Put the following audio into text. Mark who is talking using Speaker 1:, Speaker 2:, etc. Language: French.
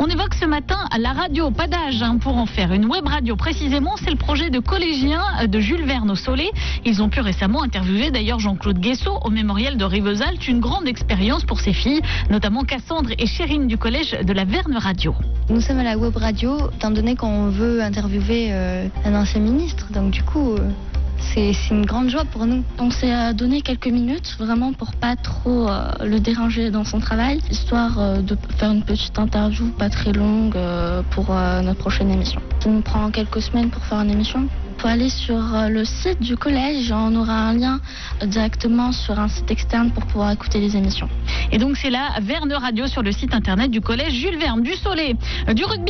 Speaker 1: On évoque ce matin la radio, pas d'âge hein, pour en faire une web radio. Précisément, c'est le projet de collégiens de Jules Verne au Soleil. Ils ont pu récemment interviewer d'ailleurs Jean-Claude Guessot au mémorial de Rivesaltes. Une grande expérience pour ses filles, notamment Cassandre et Chérine du collège de la Verne Radio.
Speaker 2: Nous sommes à la web radio, étant donné qu'on veut interviewer euh, un ancien ministre. Donc du coup, euh, c'est une grande joie pour nous.
Speaker 3: On s'est euh, donné quelques minutes vraiment pour pas trop euh, le déranger dans son travail, histoire euh, de faire une petite interview pas très longue pour notre prochaine émission. Ça nous prend quelques semaines pour faire une émission. Il faut aller sur le site du collège, on aura un lien directement sur un site externe pour pouvoir écouter les émissions.
Speaker 1: Et donc c'est la Verne Radio sur le site internet du collège Jules Verne du Soleil. Du rugby